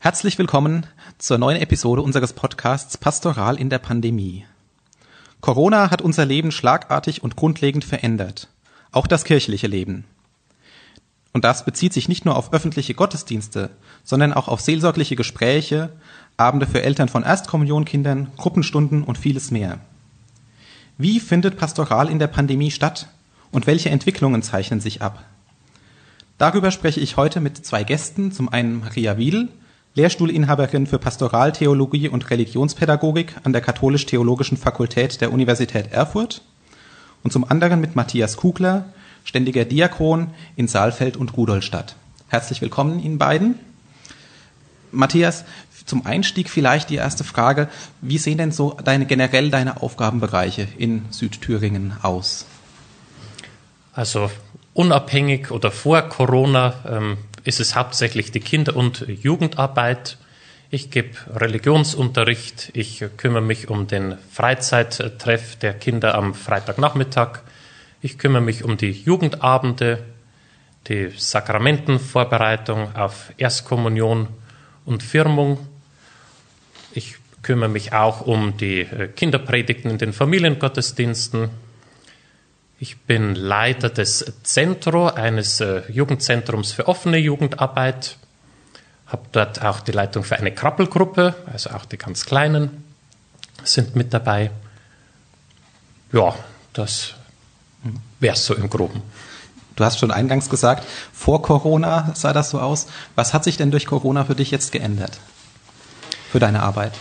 Herzlich willkommen zur neuen Episode unseres Podcasts Pastoral in der Pandemie. Corona hat unser Leben schlagartig und grundlegend verändert, auch das kirchliche Leben. Und das bezieht sich nicht nur auf öffentliche Gottesdienste, sondern auch auf seelsorgliche Gespräche, Abende für Eltern von Erstkommunionkindern, Gruppenstunden und vieles mehr. Wie findet Pastoral in der Pandemie statt und welche Entwicklungen zeichnen sich ab? Darüber spreche ich heute mit zwei Gästen, zum einen Maria Wiedel, Lehrstuhlinhaberin für Pastoraltheologie und Religionspädagogik an der Katholisch-Theologischen Fakultät der Universität Erfurt und zum anderen mit Matthias Kugler, ständiger Diakon in Saalfeld und Rudolstadt. Herzlich willkommen Ihnen beiden. Matthias, zum Einstieg vielleicht die erste Frage. Wie sehen denn so deine, generell deine Aufgabenbereiche in Südthüringen aus? Also unabhängig oder vor Corona ähm, ist es hauptsächlich die Kinder- und Jugendarbeit. Ich gebe Religionsunterricht, ich kümmere mich um den Freizeittreff der Kinder am Freitagnachmittag, ich kümmere mich um die Jugendabende, die Sakramentenvorbereitung auf Erstkommunion und Firmung. Ich kümmere mich auch um die äh, Kinderpredigten in den Familiengottesdiensten. Ich bin Leiter des Zentro, eines äh, Jugendzentrums für offene Jugendarbeit. Habe dort auch die Leitung für eine Krabbelgruppe, also auch die ganz Kleinen sind mit dabei. Ja, das wäre es so im Groben. Du hast schon eingangs gesagt, vor Corona sah das so aus. Was hat sich denn durch Corona für dich jetzt geändert? Für deine Arbeit?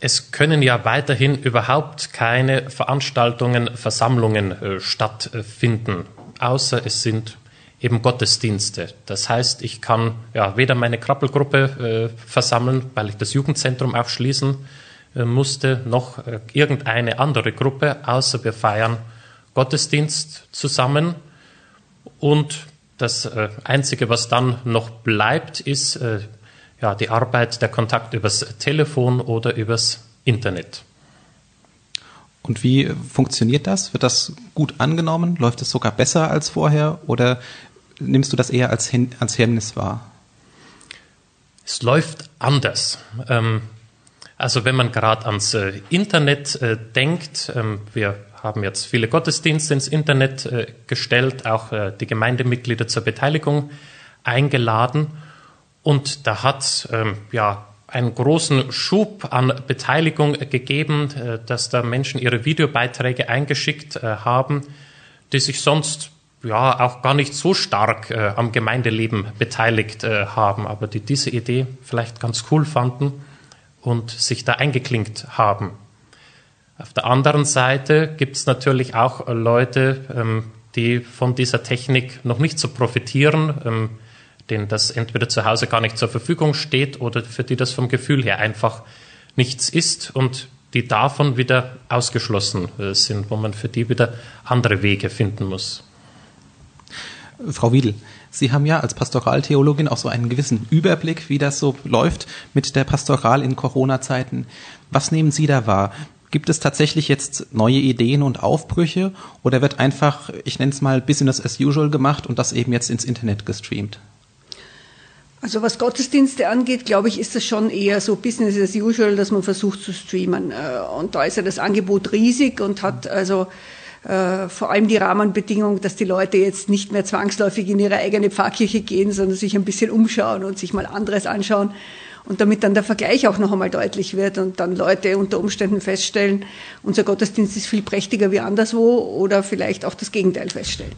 Es können ja weiterhin überhaupt keine Veranstaltungen, Versammlungen äh, stattfinden, außer es sind eben Gottesdienste. Das heißt, ich kann ja weder meine Krabbelgruppe äh, versammeln, weil ich das Jugendzentrum auch schließen äh, musste, noch äh, irgendeine andere Gruppe, außer wir feiern Gottesdienst zusammen und das äh, Einzige, was dann noch bleibt, ist ja, die Arbeit, der Kontakt übers Telefon oder übers Internet. Und wie funktioniert das? Wird das gut angenommen? Läuft es sogar besser als vorher? Oder nimmst du das eher als, als Hemmnis wahr? Es läuft anders. Ähm, also wenn man gerade ans äh, Internet äh, denkt, ähm, wir haben jetzt viele Gottesdienste ins Internet äh, gestellt, auch die Gemeindemitglieder zur Beteiligung eingeladen. Und da hat ähm, ja einen großen Schub an Beteiligung gegeben, äh, dass da Menschen ihre Videobeiträge eingeschickt äh, haben, die sich sonst ja auch gar nicht so stark äh, am Gemeindeleben beteiligt haben, aber die diese Idee vielleicht ganz cool fanden und sich da eingeklinkt haben. Auf der anderen Seite gibt es natürlich auch Leute, ähm, die von dieser Technik noch nicht so profitieren, ähm, denen das entweder zu Hause gar nicht zur Verfügung steht oder für die das vom Gefühl her einfach nichts ist und die davon wieder ausgeschlossen äh, sind, wo man für die wieder andere Wege finden muss. Frau Wiedel, Sie haben ja als Pastoraltheologin auch so einen gewissen Überblick, wie das so läuft mit der Pastoral in Corona-Zeiten. Was nehmen Sie da wahr? Gibt es tatsächlich jetzt neue Ideen und Aufbrüche oder wird einfach, ich nenne es mal Business as usual gemacht und das eben jetzt ins Internet gestreamt? Also was Gottesdienste angeht, glaube ich, ist das schon eher so Business as usual, dass man versucht zu streamen. Äh, und da ist ja das Angebot riesig und hat also äh, vor allem die Rahmenbedingung, dass die Leute jetzt nicht mehr zwangsläufig in ihre eigene Pfarrkirche gehen, sondern sich ein bisschen umschauen und sich mal anderes anschauen. Und damit dann der Vergleich auch noch einmal deutlich wird und dann Leute unter Umständen feststellen, unser Gottesdienst ist viel prächtiger wie anderswo oder vielleicht auch das Gegenteil feststellen.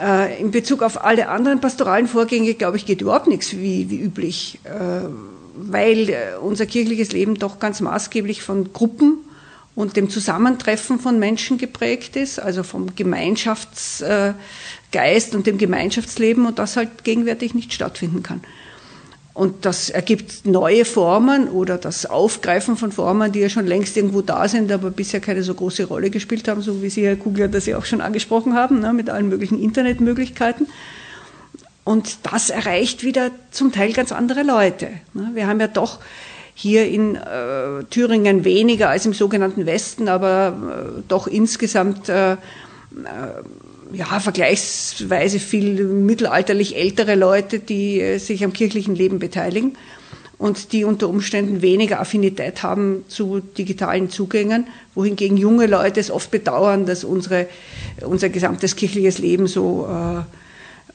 Äh, in Bezug auf alle anderen pastoralen Vorgänge, glaube ich, geht überhaupt nichts wie, wie üblich, äh, weil äh, unser kirchliches Leben doch ganz maßgeblich von Gruppen und dem Zusammentreffen von Menschen geprägt ist, also vom Gemeinschaftsgeist und dem Gemeinschaftsleben und das halt gegenwärtig nicht stattfinden kann. Und das ergibt neue Formen oder das Aufgreifen von Formen, die ja schon längst irgendwo da sind, aber bisher keine so große Rolle gespielt haben, so wie Sie, Herr Kugler, das ja auch schon angesprochen haben, ne, mit allen möglichen Internetmöglichkeiten. Und das erreicht wieder zum Teil ganz andere Leute. Ne. Wir haben ja doch hier in äh, Thüringen weniger als im sogenannten Westen, aber äh, doch insgesamt äh, äh ja, vergleichsweise viel mittelalterlich ältere Leute, die äh, sich am kirchlichen Leben beteiligen und die unter Umständen weniger Affinität haben zu digitalen Zugängen, wohingegen junge Leute es oft bedauern, dass unsere, unser gesamtes kirchliches Leben so äh,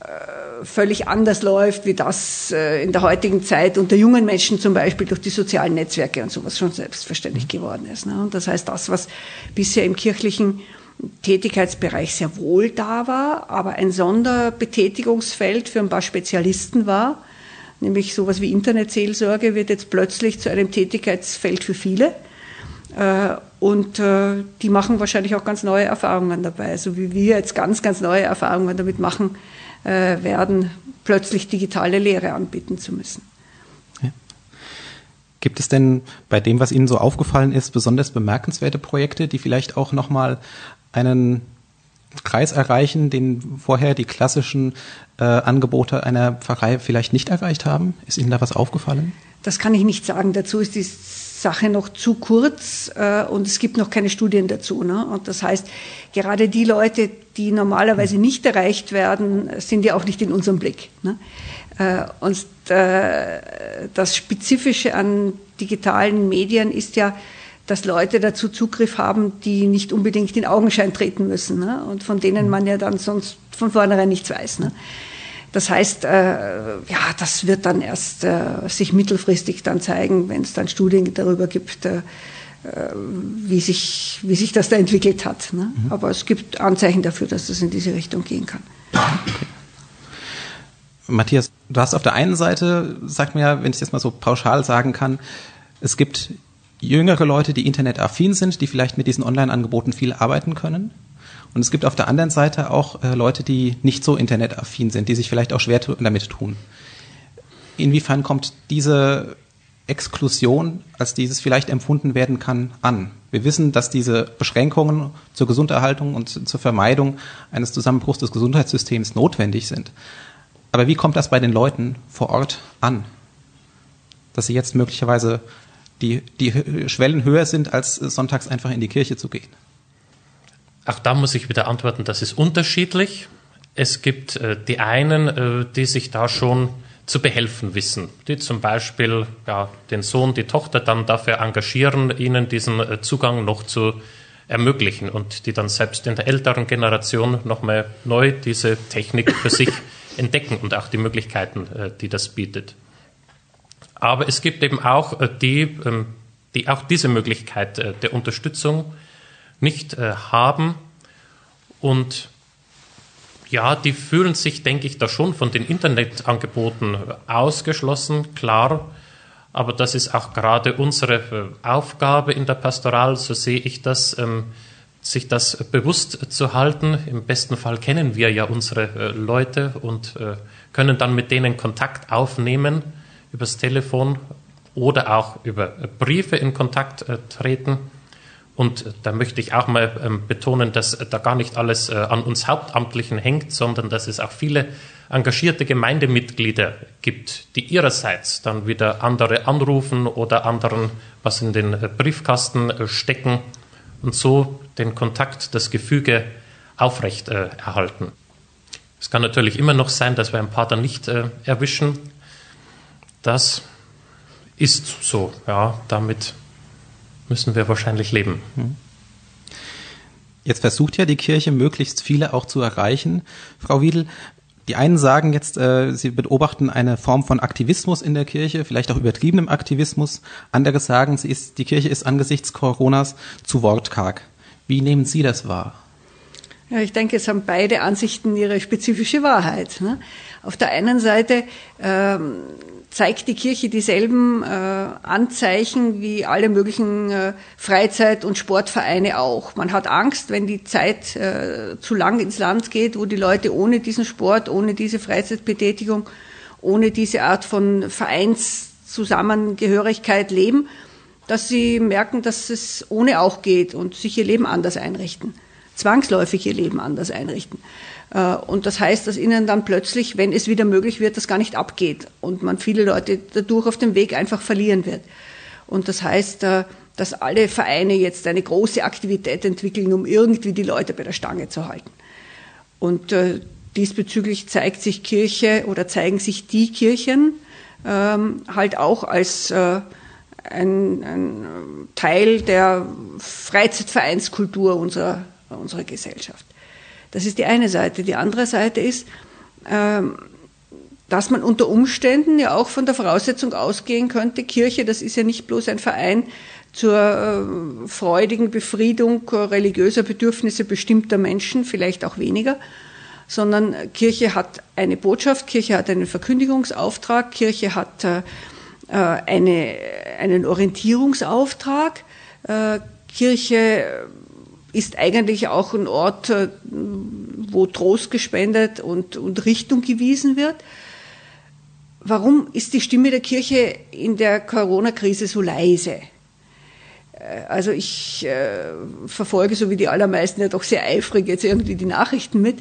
äh, völlig anders läuft, wie das äh, in der heutigen Zeit unter jungen Menschen zum Beispiel durch die sozialen Netzwerke und sowas schon selbstverständlich geworden ist. Ne? Und das heißt, das, was bisher im kirchlichen Tätigkeitsbereich sehr wohl da war, aber ein Sonderbetätigungsfeld für ein paar Spezialisten war, nämlich sowas wie Internetseelsorge wird jetzt plötzlich zu einem Tätigkeitsfeld für viele. Äh, und äh, die machen wahrscheinlich auch ganz neue Erfahrungen dabei, so wie wir jetzt ganz, ganz neue Erfahrungen damit machen äh, werden, plötzlich digitale Lehre anbieten zu müssen. Gibt es denn bei dem, was Ihnen so aufgefallen ist, besonders bemerkenswerte Projekte, die vielleicht auch nochmal einen Kreis erreichen, den vorher die klassischen äh, Angebote einer Pfarrei vielleicht nicht erreicht haben? Ist Ihnen da was aufgefallen? Das kann ich nicht sagen. Dazu ist die Sache noch zu kurz äh, und es gibt noch keine Studien dazu. Ne? Und das heißt, gerade die Leute, die normalerweise nicht erreicht werden, sind ja auch nicht in unserem Blick. Ne? Äh, und äh, das Spezifische an digitalen Medien ist ja, dass Leute dazu Zugriff haben, die nicht unbedingt in Augenschein treten müssen ne? und von denen man ja dann sonst von vornherein nichts weiß. Ne? Das heißt, äh, ja, das wird dann erst äh, sich mittelfristig dann zeigen, wenn es dann Studien darüber gibt, äh, wie, sich, wie sich das da entwickelt hat. Ne? Mhm. Aber es gibt Anzeichen dafür, dass das in diese Richtung gehen kann. Okay. Matthias, du hast auf der einen Seite, sag mir, wenn ich das mal so pauschal sagen kann, es gibt jüngere Leute, die internetaffin sind, die vielleicht mit diesen Online-Angeboten viel arbeiten können. Und es gibt auf der anderen Seite auch äh, Leute, die nicht so internetaffin sind, die sich vielleicht auch schwer damit tun. Inwiefern kommt diese Exklusion, als dieses vielleicht empfunden werden kann, an? Wir wissen, dass diese Beschränkungen zur Gesunderhaltung und zur Vermeidung eines Zusammenbruchs des Gesundheitssystems notwendig sind. Aber wie kommt das bei den Leuten vor Ort an? Dass sie jetzt möglicherweise die, die Schwellen höher sind, als sonntags einfach in die Kirche zu gehen? Auch da muss ich wieder antworten, das ist unterschiedlich. Es gibt äh, die einen, äh, die sich da schon zu behelfen wissen, die zum Beispiel ja, den Sohn, die Tochter dann dafür engagieren, ihnen diesen äh, Zugang noch zu ermöglichen und die dann selbst in der älteren Generation nochmal neu diese Technik für sich entdecken und auch die Möglichkeiten, äh, die das bietet. Aber es gibt eben auch äh, die, ähm, die auch diese Möglichkeit äh, der Unterstützung nicht äh, haben. Und ja, die fühlen sich, denke ich, da schon von den Internetangeboten ausgeschlossen, klar. Aber das ist auch gerade unsere Aufgabe in der Pastoral, so sehe ich das, ähm, sich das bewusst zu halten. Im besten Fall kennen wir ja unsere Leute und können dann mit denen Kontakt aufnehmen übers Telefon oder auch über Briefe in Kontakt treten und da möchte ich auch mal ähm, betonen, dass da gar nicht alles äh, an uns Hauptamtlichen hängt, sondern dass es auch viele engagierte Gemeindemitglieder gibt, die ihrerseits dann wieder andere anrufen oder anderen was in den äh, Briefkasten äh, stecken und so den Kontakt, das Gefüge aufrecht äh, erhalten. Es kann natürlich immer noch sein, dass wir ein paar dann nicht äh, erwischen. Das ist so, ja, damit müssen wir wahrscheinlich leben. Hm. Jetzt versucht ja die Kirche, möglichst viele auch zu erreichen. Frau Wiedel, die einen sagen jetzt, äh, sie beobachten eine Form von Aktivismus in der Kirche, vielleicht auch übertriebenem Aktivismus. Andere sagen, sie ist, die Kirche ist angesichts Coronas zu wortkarg. Wie nehmen Sie das wahr? Ja, ich denke, es haben beide Ansichten ihre spezifische Wahrheit. Ne? Auf der einen Seite ähm, zeigt die Kirche dieselben äh, Anzeichen wie alle möglichen äh, Freizeit- und Sportvereine auch. Man hat Angst, wenn die Zeit äh, zu lang ins Land geht, wo die Leute ohne diesen Sport, ohne diese Freizeitbetätigung, ohne diese Art von Vereinszusammengehörigkeit leben, dass sie merken, dass es ohne auch geht und sich ihr Leben anders einrichten, zwangsläufig ihr Leben anders einrichten. Äh, und das heißt, dass ihnen dann plötzlich, wenn es wieder möglich wird, das gar nicht abgeht und man viele Leute dadurch auf dem Weg einfach verlieren wird. Und das heißt, äh, dass alle Vereine jetzt eine große Aktivität entwickeln, um irgendwie die Leute bei der Stange zu halten. Und äh, diesbezüglich zeigt sich Kirche oder zeigen sich die Kirchen ähm, halt auch als ein, ein Teil der Freizeitvereinskultur unserer, unserer Gesellschaft. Das ist die eine Seite. Die andere Seite ist, ähm, dass man unter Umständen ja auch von der Voraussetzung ausgehen könnte, Kirche, das ist ja nicht bloß ein Verein zur äh, freudigen Befriedung religiöser Bedürfnisse bestimmter Menschen, vielleicht auch weniger, sondern Kirche hat eine Botschaft, Kirche hat einen Verkündigungsauftrag, Kirche hat äh, eine, einen Orientierungsauftrag. Äh, Kirche ist eigentlich auch ein Ort, äh, wo Trost gespendet und, und Richtung gewiesen wird. Warum ist die Stimme der Kirche in der Corona-Krise so leise? Äh, also ich äh, verfolge, so wie die allermeisten, ja doch sehr eifrig jetzt irgendwie die Nachrichten mit.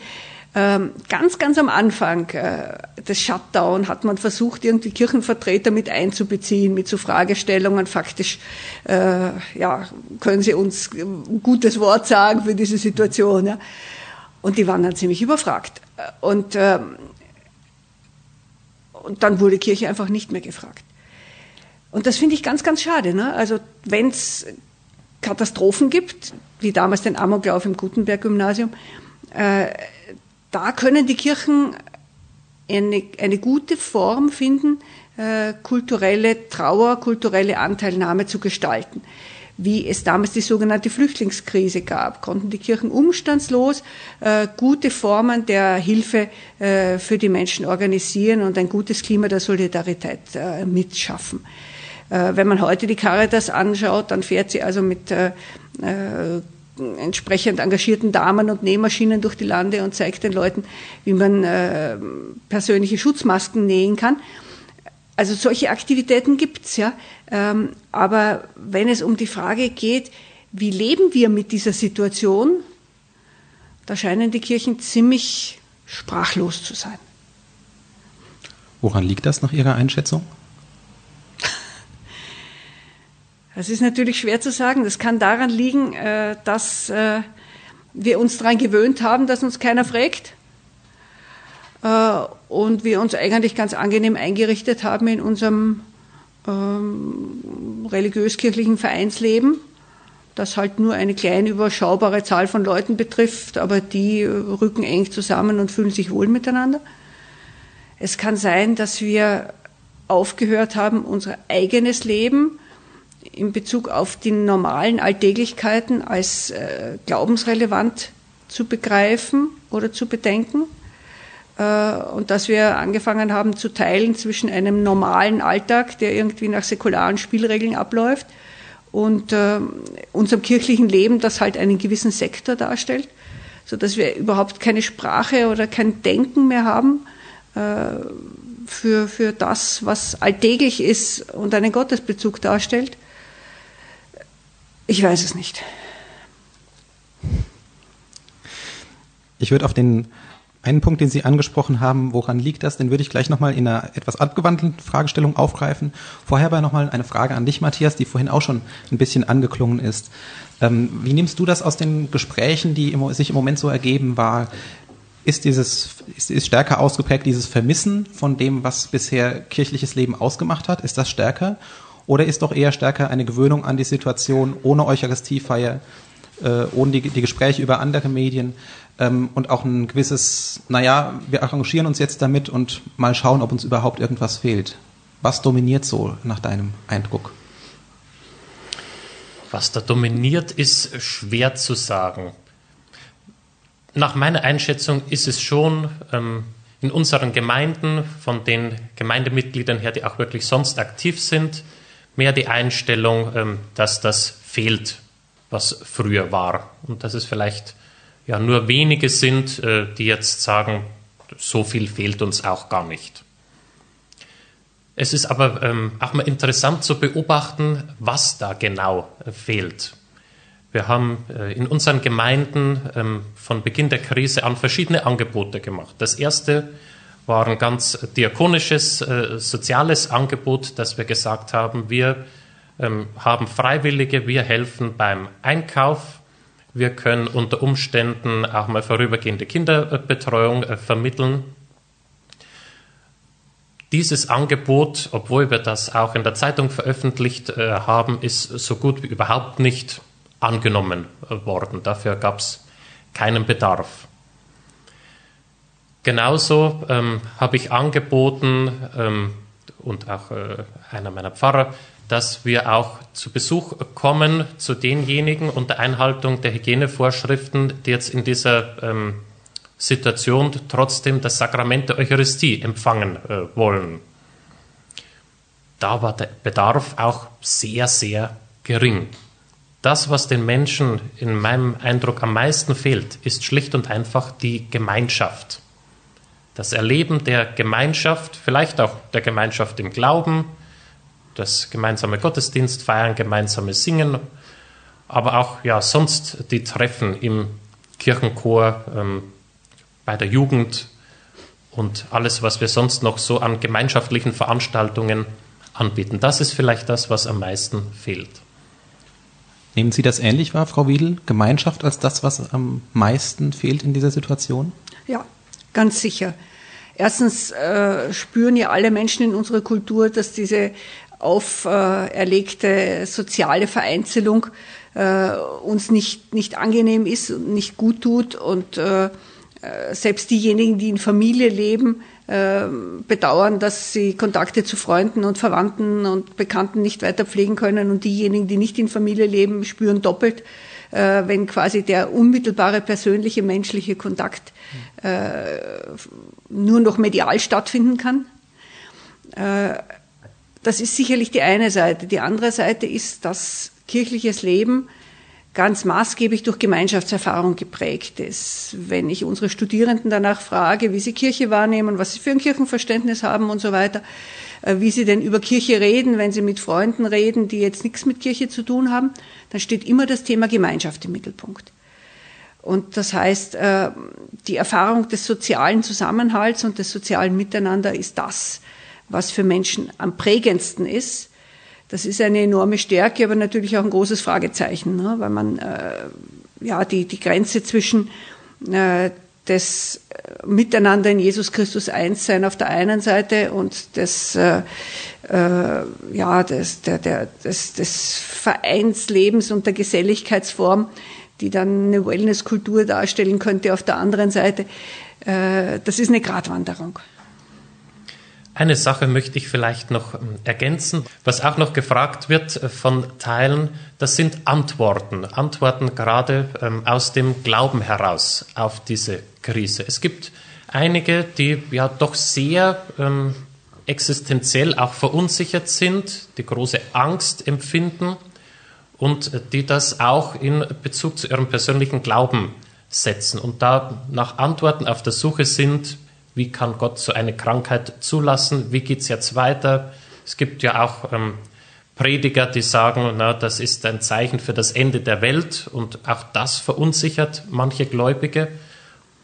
Ähm, ganz, ganz am Anfang äh, des Shutdown hat man versucht, irgendwie Kirchenvertreter mit einzubeziehen, mit so Fragestellungen. Faktisch, äh, ja, können Sie uns ein gutes Wort sagen für diese Situation? Ja? Und die waren dann ziemlich überfragt. Und, ähm, und dann wurde Kirche einfach nicht mehr gefragt. Und das finde ich ganz, ganz schade. Ne? Also wenn es Katastrophen gibt, wie damals den Amoklauf im Gutenberg-Gymnasium, äh, da können die Kirchen eine, eine gute Form finden, äh, kulturelle Trauer, kulturelle Anteilnahme zu gestalten. Wie es damals die sogenannte Flüchtlingskrise gab, konnten die Kirchen umstandslos äh, gute Formen der Hilfe äh, für die Menschen organisieren und ein gutes Klima der Solidarität äh, mitschaffen. Äh, wenn man heute die Caritas anschaut, dann fährt sie also mit äh, äh, entsprechend engagierten Damen und Nähmaschinen durch die Lande und zeigt den Leuten, wie man äh, persönliche Schutzmasken nähen kann. Also solche Aktivitäten gibt's ja. Ähm, aber wenn es um die Frage geht, wie leben wir mit dieser Situation, da scheinen die Kirchen ziemlich sprachlos zu sein. Woran liegt das nach Ihrer Einschätzung? Das ist natürlich schwer zu sagen. Das kann daran liegen, äh, dass äh, wir uns daran gewöhnt haben, dass uns keiner fragt äh, und wir uns eigentlich ganz angenehm eingerichtet haben in unserem ähm, religiös-kirchlichen Vereinsleben, das halt nur eine kleine überschaubare Zahl von Leuten betrifft, aber die rücken eng zusammen und fühlen sich wohl miteinander. Es kann sein, dass wir aufgehört haben, unser eigenes Leben in Bezug auf die normalen Alltäglichkeiten als äh, glaubensrelevant zu begreifen oder zu bedenken. Äh, und dass wir angefangen haben zu teilen zwischen einem normalen Alltag, der irgendwie nach säkularen Spielregeln abläuft, und äh, unserem kirchlichen Leben, das halt einen gewissen Sektor darstellt, so dass wir überhaupt keine Sprache oder kein Denken mehr haben äh, für, für das, was alltäglich ist und einen Gottesbezug darstellt. Ich weiß es nicht. Ich würde auf den einen Punkt, den Sie angesprochen haben, woran liegt das, den würde ich gleich nochmal in einer etwas abgewandelten Fragestellung aufgreifen. Vorher aber nochmal eine Frage an dich, Matthias, die vorhin auch schon ein bisschen angeklungen ist. Ähm, wie nimmst du das aus den Gesprächen, die sich im Moment so ergeben, wahr? Ist dieses, ist, ist stärker ausgeprägt dieses Vermissen von dem, was bisher kirchliches Leben ausgemacht hat? Ist das stärker? Oder ist doch eher stärker eine Gewöhnung an die Situation ohne Eucharistiefeier, äh, ohne die, die Gespräche über andere Medien ähm, und auch ein gewisses, naja, wir arrangieren uns jetzt damit und mal schauen, ob uns überhaupt irgendwas fehlt. Was dominiert so nach deinem Eindruck? Was da dominiert, ist schwer zu sagen. Nach meiner Einschätzung ist es schon ähm, in unseren Gemeinden, von den Gemeindemitgliedern her, die auch wirklich sonst aktiv sind, mehr die Einstellung, ähm, dass das fehlt, was früher war. Und dass es vielleicht ja nur wenige sind, äh, die jetzt sagen, so viel fehlt uns auch gar nicht. Es ist aber ähm, auch mal interessant zu beobachten, was da genau äh, fehlt. Wir haben äh, in unseren Gemeinden ähm, von Beginn der Krise an verschiedene Angebote gemacht. Das erste war ein ganz diakonisches, äh, soziales Angebot, dass wir gesagt haben, wir ähm, haben Freiwillige, wir helfen beim Einkauf, Wir können unter Umständen auch mal vorübergehende Kinderbetreuung äh, vermitteln. Dieses Angebot, obwohl wir das auch in der Zeitung veröffentlicht äh, haben, ist so gut wie überhaupt nicht angenommen worden. Dafür gab es keinen Bedarf. Genauso ähm, habe ich angeboten ähm, und auch äh, einer meiner Pfarrer, dass wir auch zu Besuch kommen zu denjenigen unter Einhaltung der Hygienevorschriften, die jetzt in dieser ähm, Situation trotzdem das Sakrament der Eucharistie empfangen äh, wollen. Da war der Bedarf auch sehr, sehr gering. Das, was den Menschen in meinem Eindruck am meisten fehlt, ist schlicht und einfach die Gemeinschaft. Das Erleben der Gemeinschaft, vielleicht auch der Gemeinschaft im Glauben, das gemeinsame Gottesdienst feiern, gemeinsames Singen, aber auch ja, sonst die Treffen im Kirchenchor, ähm, bei der Jugend und alles, was wir sonst noch so an gemeinschaftlichen Veranstaltungen anbieten. Das ist vielleicht das, was am meisten fehlt. Nehmen Sie das ähnlich wahr, Frau Wiedel? Gemeinschaft als das, was am meisten fehlt in dieser Situation? Ja, ganz sicher. Erstens äh, spüren ja alle Menschen in unserer Kultur, dass diese auferlegte soziale Vereinzelung äh, uns nicht, nicht angenehm ist und nicht gut tut. Und äh, selbst diejenigen, die in Familie leben, äh, bedauern, dass sie Kontakte zu Freunden und Verwandten und Bekannten nicht weiter pflegen können und diejenigen, die nicht in Familie leben, spüren doppelt, äh, wenn quasi der unmittelbare persönliche menschliche Kontakt äh, nur noch medial stattfinden kann. Das ist sicherlich die eine Seite. Die andere Seite ist, dass kirchliches Leben ganz maßgeblich durch Gemeinschaftserfahrung geprägt ist. Wenn ich unsere Studierenden danach frage, wie sie Kirche wahrnehmen, was sie für ein Kirchenverständnis haben und so weiter, äh, wie sie denn über Kirche reden, wenn sie mit Freunden reden, die jetzt nichts mit Kirche zu tun haben, dann steht immer das Thema Gemeinschaft im Mittelpunkt. Und das heißt, äh, die Erfahrung des sozialen Zusammenhalts und des sozialen Miteinander ist das, was für Menschen am prägendsten ist das ist eine enorme Stärke, aber natürlich auch ein großes Fragezeichen, ne? weil man äh, ja die, die Grenze zwischen äh, des äh, Miteinander in Jesus Christus eins sein auf der einen Seite und des, äh, äh, ja, des, der, der, des, des Vereinslebens und der Geselligkeitsform, die dann eine Wellnesskultur darstellen könnte auf der anderen Seite, äh, das ist eine Gratwanderung. Eine Sache möchte ich vielleicht noch ähm, ergänzen. Was auch noch gefragt wird äh, von Teilen, das sind Antworten. Antworten gerade ähm, aus dem Glauben heraus auf diese Krise. Es gibt einige, die ja doch sehr ähm, existenziell auch verunsichert sind, die große Angst empfinden und äh, die das auch in Bezug zu ihrem persönlichen Glauben setzen und da nach Antworten auf der Suche sind, wie kann Gott so eine Krankheit zulassen, wie geht es jetzt weiter. Es gibt ja auch ähm, Prediger, die sagen, na, das ist ein Zeichen für das Ende der Welt und auch das verunsichert manche Gläubige.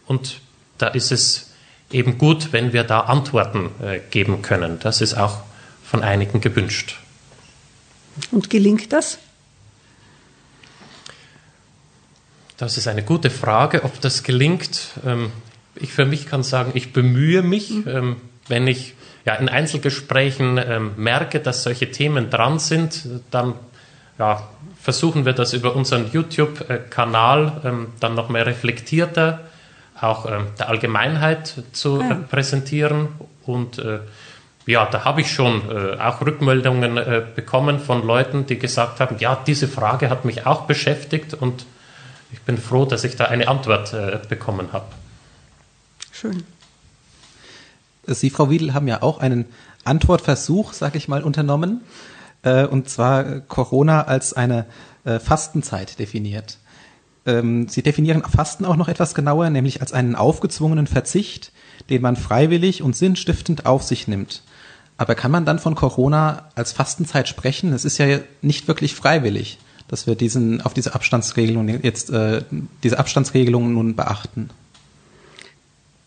Und da ist es eben gut, wenn wir da Antworten äh, geben können. Das ist auch von einigen gewünscht. Und gelingt das? Das ist eine gute Frage, ob das gelingt. Ähm, ich für mich kann sagen, ich bemühe mich, mhm. ähm, wenn ich ja, in Einzelgesprächen ähm, merke, dass solche Themen dran sind, dann ja, versuchen wir das über unseren YouTube-Kanal ähm, dann noch mehr reflektierter auch ähm, der Allgemeinheit zu ja. äh, präsentieren. Und äh, ja, da habe ich schon äh, auch Rückmeldungen äh, bekommen von Leuten, die gesagt haben, ja, diese Frage hat mich auch beschäftigt und ich bin froh, dass ich da eine Antwort äh, bekommen habe. Schön. Sie, Frau Wiedel, haben ja auch einen Antwortversuch, sag ich mal, unternommen. Äh, und zwar Corona als eine äh, Fastenzeit definiert. Ähm, Sie definieren Fasten auch noch etwas genauer, nämlich als einen aufgezwungenen Verzicht, den man freiwillig und sinnstiftend auf sich nimmt. Aber kann man dann von Corona als Fastenzeit sprechen? Es ist ja nicht wirklich freiwillig, dass wir diesen auf diese Abstandsregelung jetzt äh, diese Abstandsregelungen nun beachten.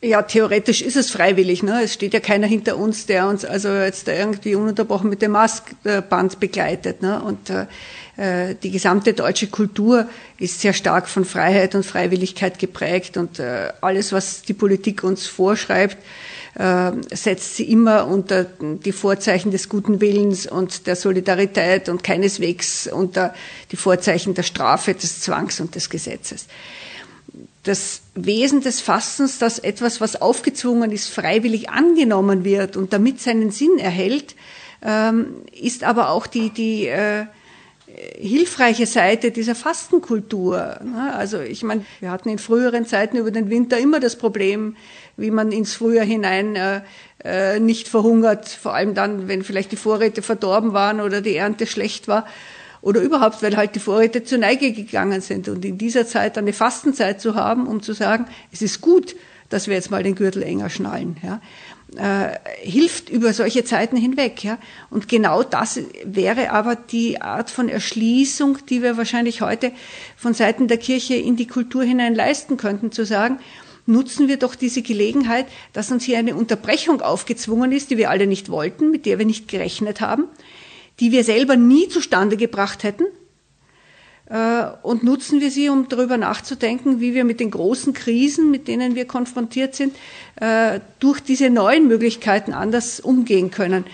Ja, theoretisch ist es freiwillig. Ne? Es steht ja keiner hinter uns, der uns also jetzt irgendwie ununterbrochen mit dem Maskband begleitet. Ne? Und äh, die gesamte deutsche Kultur ist sehr stark von Freiheit und Freiwilligkeit geprägt. Und äh, alles, was die Politik uns vorschreibt, äh, setzt sie immer unter die Vorzeichen des guten Willens und der Solidarität und keineswegs unter die Vorzeichen der Strafe, des Zwangs und des Gesetzes das Wesen des Fastens, dass etwas, was aufgezwungen ist, freiwillig angenommen wird und damit seinen Sinn erhält, ähm, ist aber auch die, die äh, hilfreiche Seite dieser Fastenkultur. Ne? Also ich meine, wir hatten in früheren Zeiten über den Winter immer das Problem, wie man ins Frühjahr hinein äh, äh, nicht verhungert, vor allem dann, wenn vielleicht die Vorräte verdorben waren oder die Ernte schlecht war oder überhaupt, weil halt die Vorräte zur Neige gegangen sind. Und in dieser Zeit eine Fastenzeit zu haben, um zu sagen, es ist gut, dass wir jetzt mal den Gürtel enger schnallen, ja, äh, hilft über solche Zeiten hinweg. Ja. Und genau das wäre aber die Art von Erschließung, die wir wahrscheinlich heute von Seiten der Kirche in die Kultur hinein leisten könnten, zu sagen, nutzen wir doch diese Gelegenheit, dass uns hier eine Unterbrechung aufgezwungen ist, die wir alle nicht wollten, mit der wir nicht gerechnet haben, die wir selber nie zustande gebracht hätten. Äh, und nutzen wir sie, um darüber nachzudenken, wie wir mit den großen Krisen, mit denen wir konfrontiert sind, äh, durch diese neuen Möglichkeiten anders umgehen können.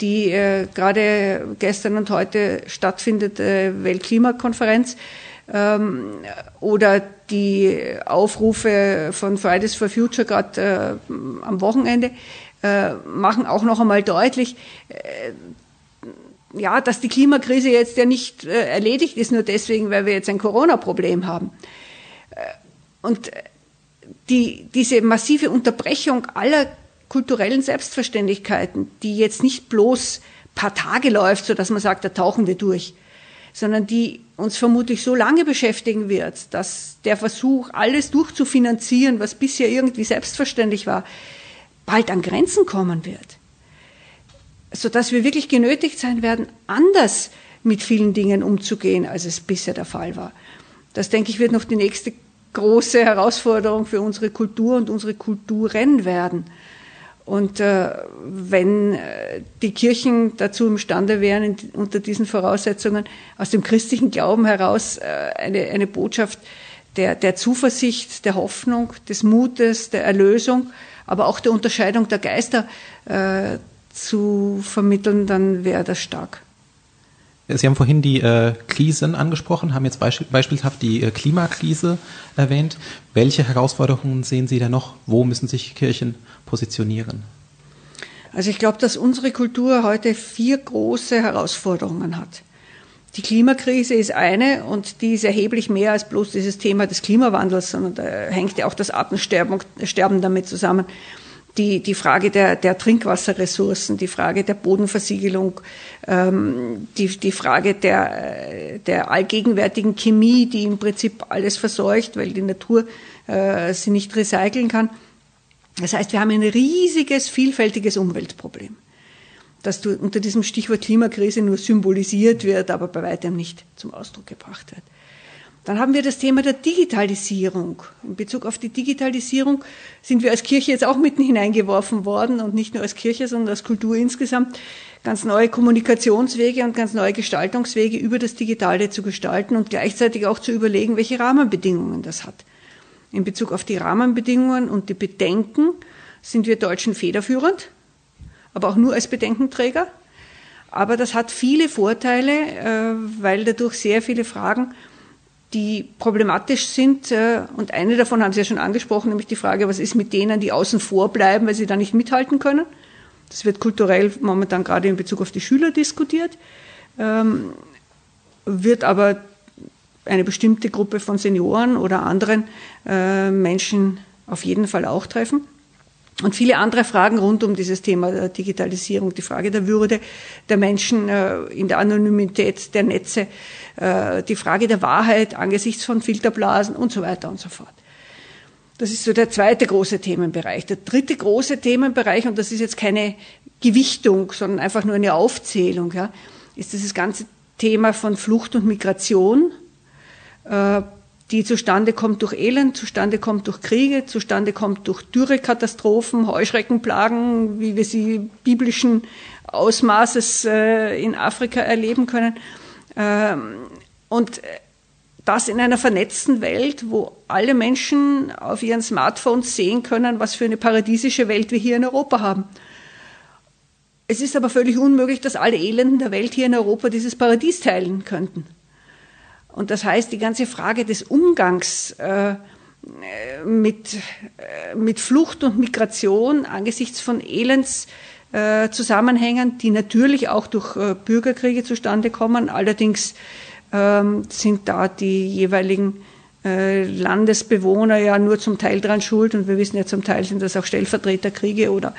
Die äh, gerade gestern und heute stattfindende Weltklimakonferenz ähm, oder die Aufrufe von Fridays for Future gerade am Wochenende machen auch noch einmal deutlich, ja, dass die Klimakrise jetzt ja nicht äh, erledigt ist, nur deswegen, weil wir jetzt ein Corona-Problem haben. Äh, und die, diese massive Unterbrechung aller kulturellen Selbstverständlichkeiten, die jetzt nicht bloß paar Tage läuft, so dass man sagt, da tauchen wir durch, sondern die uns vermutlich so lange beschäftigen wird, dass der Versuch, alles durchzufinanzieren, was bisher irgendwie selbstverständlich war, bald an Grenzen kommen wird sodass wir wirklich genötigt sein werden, anders mit vielen Dingen umzugehen, als es bisher der Fall war. Das, denke ich, wird noch die nächste große Herausforderung für unsere Kultur und unsere Kulturen werden. Und äh, wenn äh, die Kirchen dazu imstande wären, unter diesen Voraussetzungen aus dem christlichen Glauben heraus äh, eine, eine Botschaft der, der Zuversicht, der Hoffnung, des Mutes, der Erlösung, aber auch der Unterscheidung der Geister äh, zu vermitteln, dann wäre das stark. Sie haben vorhin die äh, Krisen angesprochen, haben jetzt beisp beispielhaft die äh, Klimakrise erwähnt. Welche Herausforderungen sehen Sie da noch? Wo müssen sich Kirchen positionieren? Also ich glaube, dass unsere Kultur heute vier große Herausforderungen hat. Die Klimakrise ist eine und die ist erheblich mehr als bloß dieses Thema des Klimawandels, sondern da hängt ja auch das Artensterben Sterben damit zusammen die, die Frage der, der Trinkwasserressourcen, die Frage der Bodenversiegelung, ähm, die, die Frage der, der allgegenwärtigen Chemie, die im Prinzip alles verseucht, weil die Natur äh, sie nicht recyceln kann. Das heißt, wir haben ein riesiges, vielfältiges Umweltproblem, das unter diesem Stichwort Klimakrise nur symbolisiert wird, aber bei weitem nicht zum Ausdruck gebracht wird. Dann haben wir das Thema der Digitalisierung. In Bezug auf die Digitalisierung sind wir als Kirche jetzt auch mitten hineingeworfen worden und nicht nur als Kirche, sondern als Kultur insgesamt ganz neue Kommunikationswege und ganz neue Gestaltungswege über das Digitale zu gestalten und gleichzeitig auch zu überlegen, welche Rahmenbedingungen das hat. In Bezug auf die Rahmenbedingungen und die Bedenken sind wir Deutschen federführend, aber auch nur als Bedenkenträger. Aber das hat viele Vorteile, äh, weil dadurch sehr viele Fragen die problematisch sind. Äh, und eine davon haben Sie ja schon angesprochen, nämlich die Frage, was ist mit denen, die außen vor bleiben, weil sie da nicht mithalten können. Das wird kulturell momentan gerade in Bezug auf die Schüler diskutiert, ähm, wird aber eine bestimmte Gruppe von Senioren oder anderen äh, Menschen auf jeden Fall auch treffen. Und viele andere Fragen rund um dieses Thema der Digitalisierung, die Frage der Würde der Menschen äh, in der Anonymität der Netze, äh, die Frage der Wahrheit angesichts von Filterblasen und so weiter und so fort. Das ist so der zweite große Themenbereich. Der dritte große Themenbereich, und das ist jetzt keine Gewichtung, sondern einfach nur eine Aufzählung, ja, ist dieses ganze Thema von Flucht und Migration, äh, die zustande kommt durch Elend, zustande kommt durch Kriege, zustande kommt durch Dürrekatastrophen, Heuschreckenplagen, wie wir sie biblischen Ausmaßes äh, in Afrika erleben können. Ähm, und das in einer vernetzten Welt, wo alle Menschen auf ihren Smartphones sehen können, was für eine paradiesische Welt wir hier in Europa haben. Es ist aber völlig unmöglich, dass alle Elenden der Welt hier in Europa dieses Paradies teilen könnten. Und das heißt, die ganze Frage des Umgangs äh, mit, äh, mit Flucht und Migration angesichts von Elendszusammenhängen, äh, die natürlich auch durch äh, Bürgerkriege zustande kommen, allerdings ähm, sind da die jeweiligen äh, Landesbewohner ja nur zum Teil dran schuld und wir wissen ja zum Teil sind das auch Stellvertreterkriege oder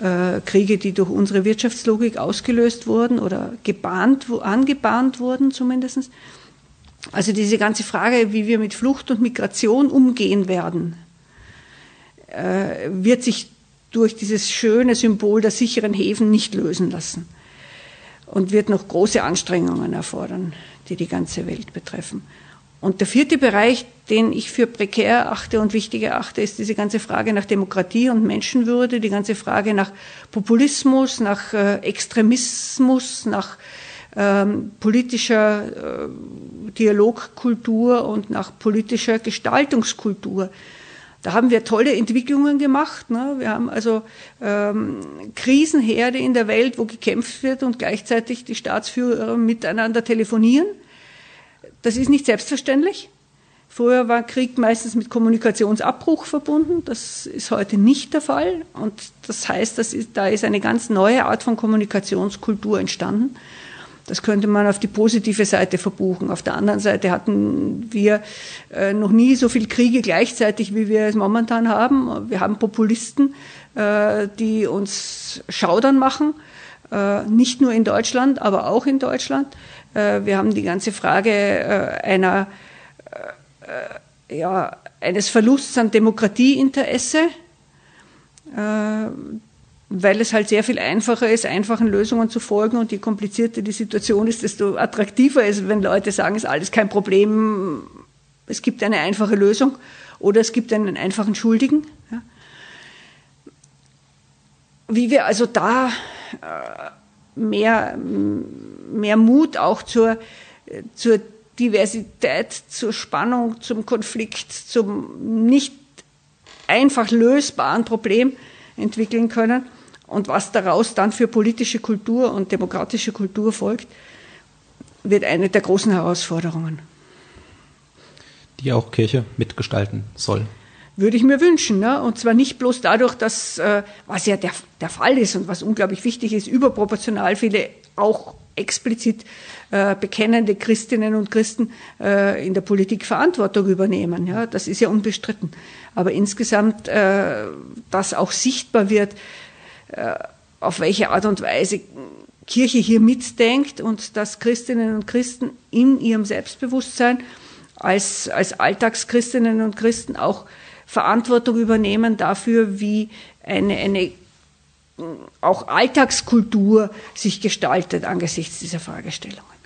äh, Kriege, die durch unsere Wirtschaftslogik ausgelöst wurden oder gebahnt, angebahnt wurden zumindest. Also diese ganze Frage, wie wir mit Flucht und Migration umgehen werden, äh, wird sich durch dieses schöne Symbol der sicheren Häfen nicht lösen lassen und wird noch große Anstrengungen erfordern die die ganze Welt betreffen. Und der vierte Bereich, den ich für prekär achte und wichtig erachte, ist diese ganze Frage nach Demokratie und Menschenwürde, die ganze Frage nach Populismus, nach äh, Extremismus, nach ähm, politischer äh, Dialogkultur und nach politischer Gestaltungskultur. Da haben wir tolle Entwicklungen gemacht. Ne? Wir haben also ähm, Krisenherde in der Welt, wo gekämpft wird und gleichzeitig die Staatsführer miteinander telefonieren. Das ist nicht selbstverständlich. Früher war Krieg meistens mit Kommunikationsabbruch verbunden. Das ist heute nicht der Fall. Und das heißt, das ist, da ist eine ganz neue Art von Kommunikationskultur entstanden. Das könnte man auf die positive Seite verbuchen. Auf der anderen Seite hatten wir äh, noch nie so viele Kriege gleichzeitig, wie wir es momentan haben. Wir haben Populisten, äh, die uns schaudern machen, äh, nicht nur in Deutschland, aber auch in Deutschland. wir haben die ganze Frage einer, ja, eines Verlusts an Demokratieinteresse weil es halt sehr viel einfacher ist, einfachen Lösungen zu folgen und je komplizierter die Situation ist, desto attraktiver ist, wenn Leute sagen, es ist alles kein Problem, es gibt eine einfache Lösung oder es gibt einen einfachen Schuldigen. Ja. Wie wir also da äh, mehr, mehr Mut auch zur, zur Diversität, zur Spannung, zum Konflikt, zum nicht einfach lösbaren Problem entwickeln können und was daraus dann für politische Kultur und demokratische Kultur folgt, wird eine der großen Herausforderungen. Die auch Kirche mitgestalten soll. Würde ich mir wünschen. Ne? Und zwar nicht bloß dadurch, dass, äh, was ja der, der Fall ist und was unglaublich wichtig ist, überproportional viele auch explizit äh, bekennende Christinnen und Christen äh, in der Politik Verantwortung übernehmen. Ja, das ist ja unbestritten. Aber insgesamt, äh, dass auch sichtbar wird, auf welche Art und Weise Kirche hier mitdenkt und dass Christinnen und Christen in ihrem Selbstbewusstsein als, als Alltagschristinnen und Christen auch Verantwortung übernehmen dafür, wie eine, eine auch Alltagskultur sich gestaltet angesichts dieser Fragestellungen.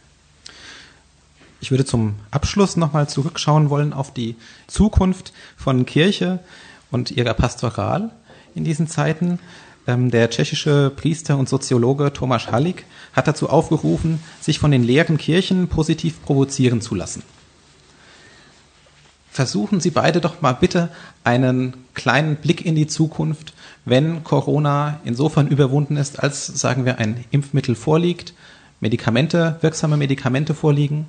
Ich würde zum Abschluss nochmal zurückschauen wollen auf die Zukunft von Kirche und ihrer Pastoral in diesen Zeiten. Ähm, der tschechische Priester und Soziologe Tomasz Halik hat dazu aufgerufen, sich von den leeren Kirchen positiv provozieren zu lassen. Versuchen Sie beide doch mal bitte einen kleinen Blick in die Zukunft, wenn Corona insofern überwunden ist, als sagen wir ein Impfmittel vorliegt, Medikamente, wirksame Medikamente vorliegen.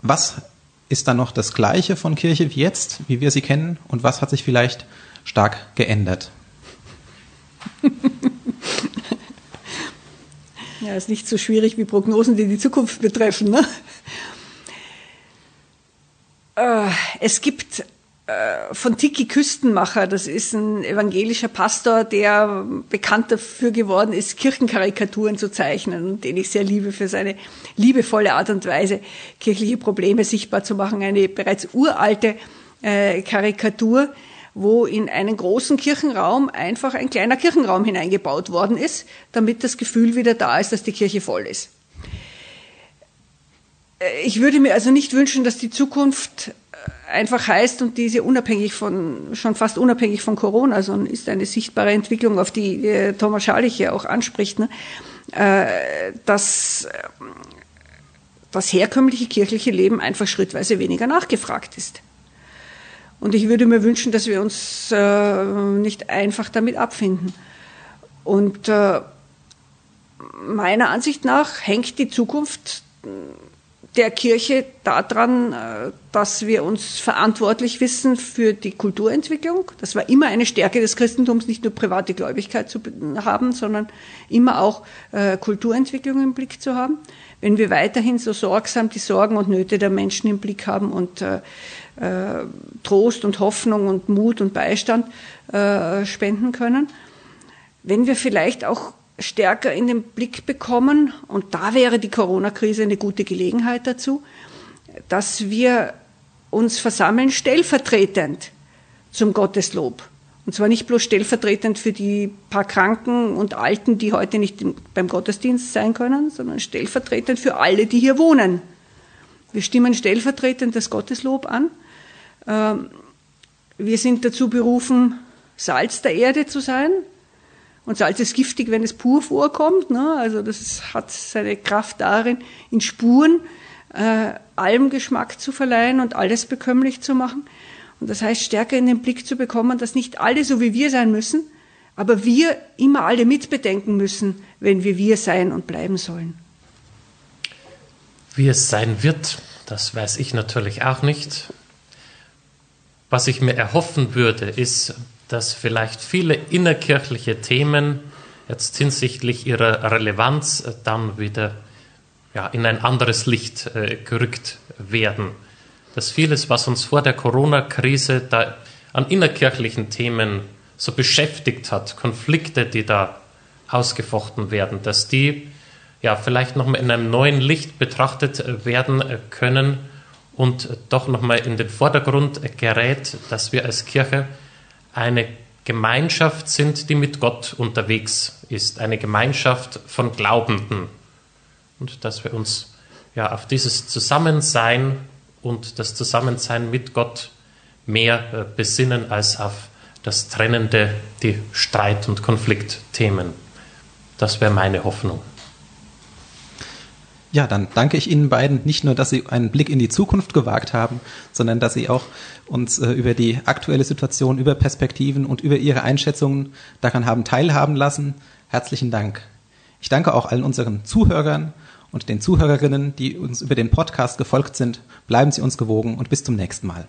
Was ist dann noch das Gleiche von Kirche wie jetzt, wie wir sie kennen, und was hat sich vielleicht stark geändert? Ja, ist nicht so schwierig wie Prognosen, die die Zukunft betreffen. Ne? Äh, es gibt äh, von Tiki Küstenmacher, das ist ein evangelischer Pastor, der bekannt dafür geworden ist, Kirchenkarikaturen zu zeichnen und den ich sehr liebe für seine liebevolle Art und Weise, kirchliche Probleme sichtbar zu machen. Eine bereits uralte äh, Karikatur, wo in einen großen Kirchenraum einfach ein kleiner Kirchenraum hineingebaut worden ist, damit das Gefühl wieder da ist, dass die Kirche voll ist. Äh, ich würde mir also nicht wünschen, dass die Zukunft einfach heißt und diese unabhängig von, schon fast unabhängig von Corona, sondern ist eine sichtbare Entwicklung, auf die äh, Thomas Schalich ja auch anspricht, ne? äh, dass das herkömmliche kirchliche Leben einfach schrittweise weniger nachgefragt ist. Und ich würde mir wünschen, dass wir uns äh, nicht einfach damit abfinden. Und äh, meiner Ansicht nach hängt die Zukunft der Kirche daran, äh, dass wir uns verantwortlich wissen für die Kulturentwicklung. Das war immer eine Stärke des Christentums, nicht nur private Gläubigkeit zu haben, sondern immer auch äh, Kulturentwicklung im Blick zu haben. Wenn wir weiterhin so sorgsam die Sorgen und Nöte der Menschen im Blick haben und äh, Trost und Hoffnung und Mut und Beistand äh, spenden können, wenn wir vielleicht auch stärker in den Blick bekommen, und da wäre die Corona-Krise eine gute Gelegenheit dazu, dass wir uns versammeln stellvertretend zum Gotteslob. Und zwar nicht bloß stellvertretend für die paar Kranken und Alten, die heute nicht beim Gottesdienst sein können, sondern stellvertretend für alle, die hier wohnen. Wir stimmen stellvertretend das Gotteslob an. Ähm, wir sind dazu berufen, Salz der Erde zu sein, und Salz ist giftig, wenn es pur vorkommt. Ne? Also das hat seine Kraft darin, in Spuren äh, allem Geschmack zu verleihen und alles bekömmlich zu machen. Und das heißt, stärker in den Blick zu bekommen, dass nicht alle so wie wir sein müssen, aber wir immer alle mitbedenken müssen, wenn wir wir sein und bleiben sollen. Wie es sein wird, das weiß ich natürlich auch nicht. Was ich mir erhoffen würde, ist, dass vielleicht viele innerkirchliche Themen jetzt hinsichtlich ihrer Relevanz dann wieder ja, in ein anderes Licht äh, gerückt werden. Dass vieles, was uns vor der Corona-Krise da an innerkirchlichen Themen so beschäftigt hat, Konflikte, die da ausgefochten werden, dass die ja vielleicht nochmal in einem neuen Licht betrachtet werden können und doch nochmal in den Vordergrund gerät, dass wir als Kirche eine Gemeinschaft sind, die mit Gott unterwegs ist, eine Gemeinschaft von Glaubenden. Und dass wir uns ja auf dieses Zusammensein und das Zusammensein mit Gott mehr äh, besinnen als auf das Trennende, die Streit- und Konfliktthemen. Das wäre meine Hoffnung. Ja, dann danke ich Ihnen beiden nicht nur, dass Sie einen Blick in die Zukunft gewagt haben, sondern dass Sie auch uns äh, über die aktuelle Situation, über Perspektiven und über Ihre Einschätzungen daran haben teilhaben lassen. Herzlichen Dank. Ich danke auch allen unseren Zuhörern und den Zuhörerinnen, die uns über den Podcast gefolgt sind. Bleiben Sie uns gewogen und bis zum nächsten Mal.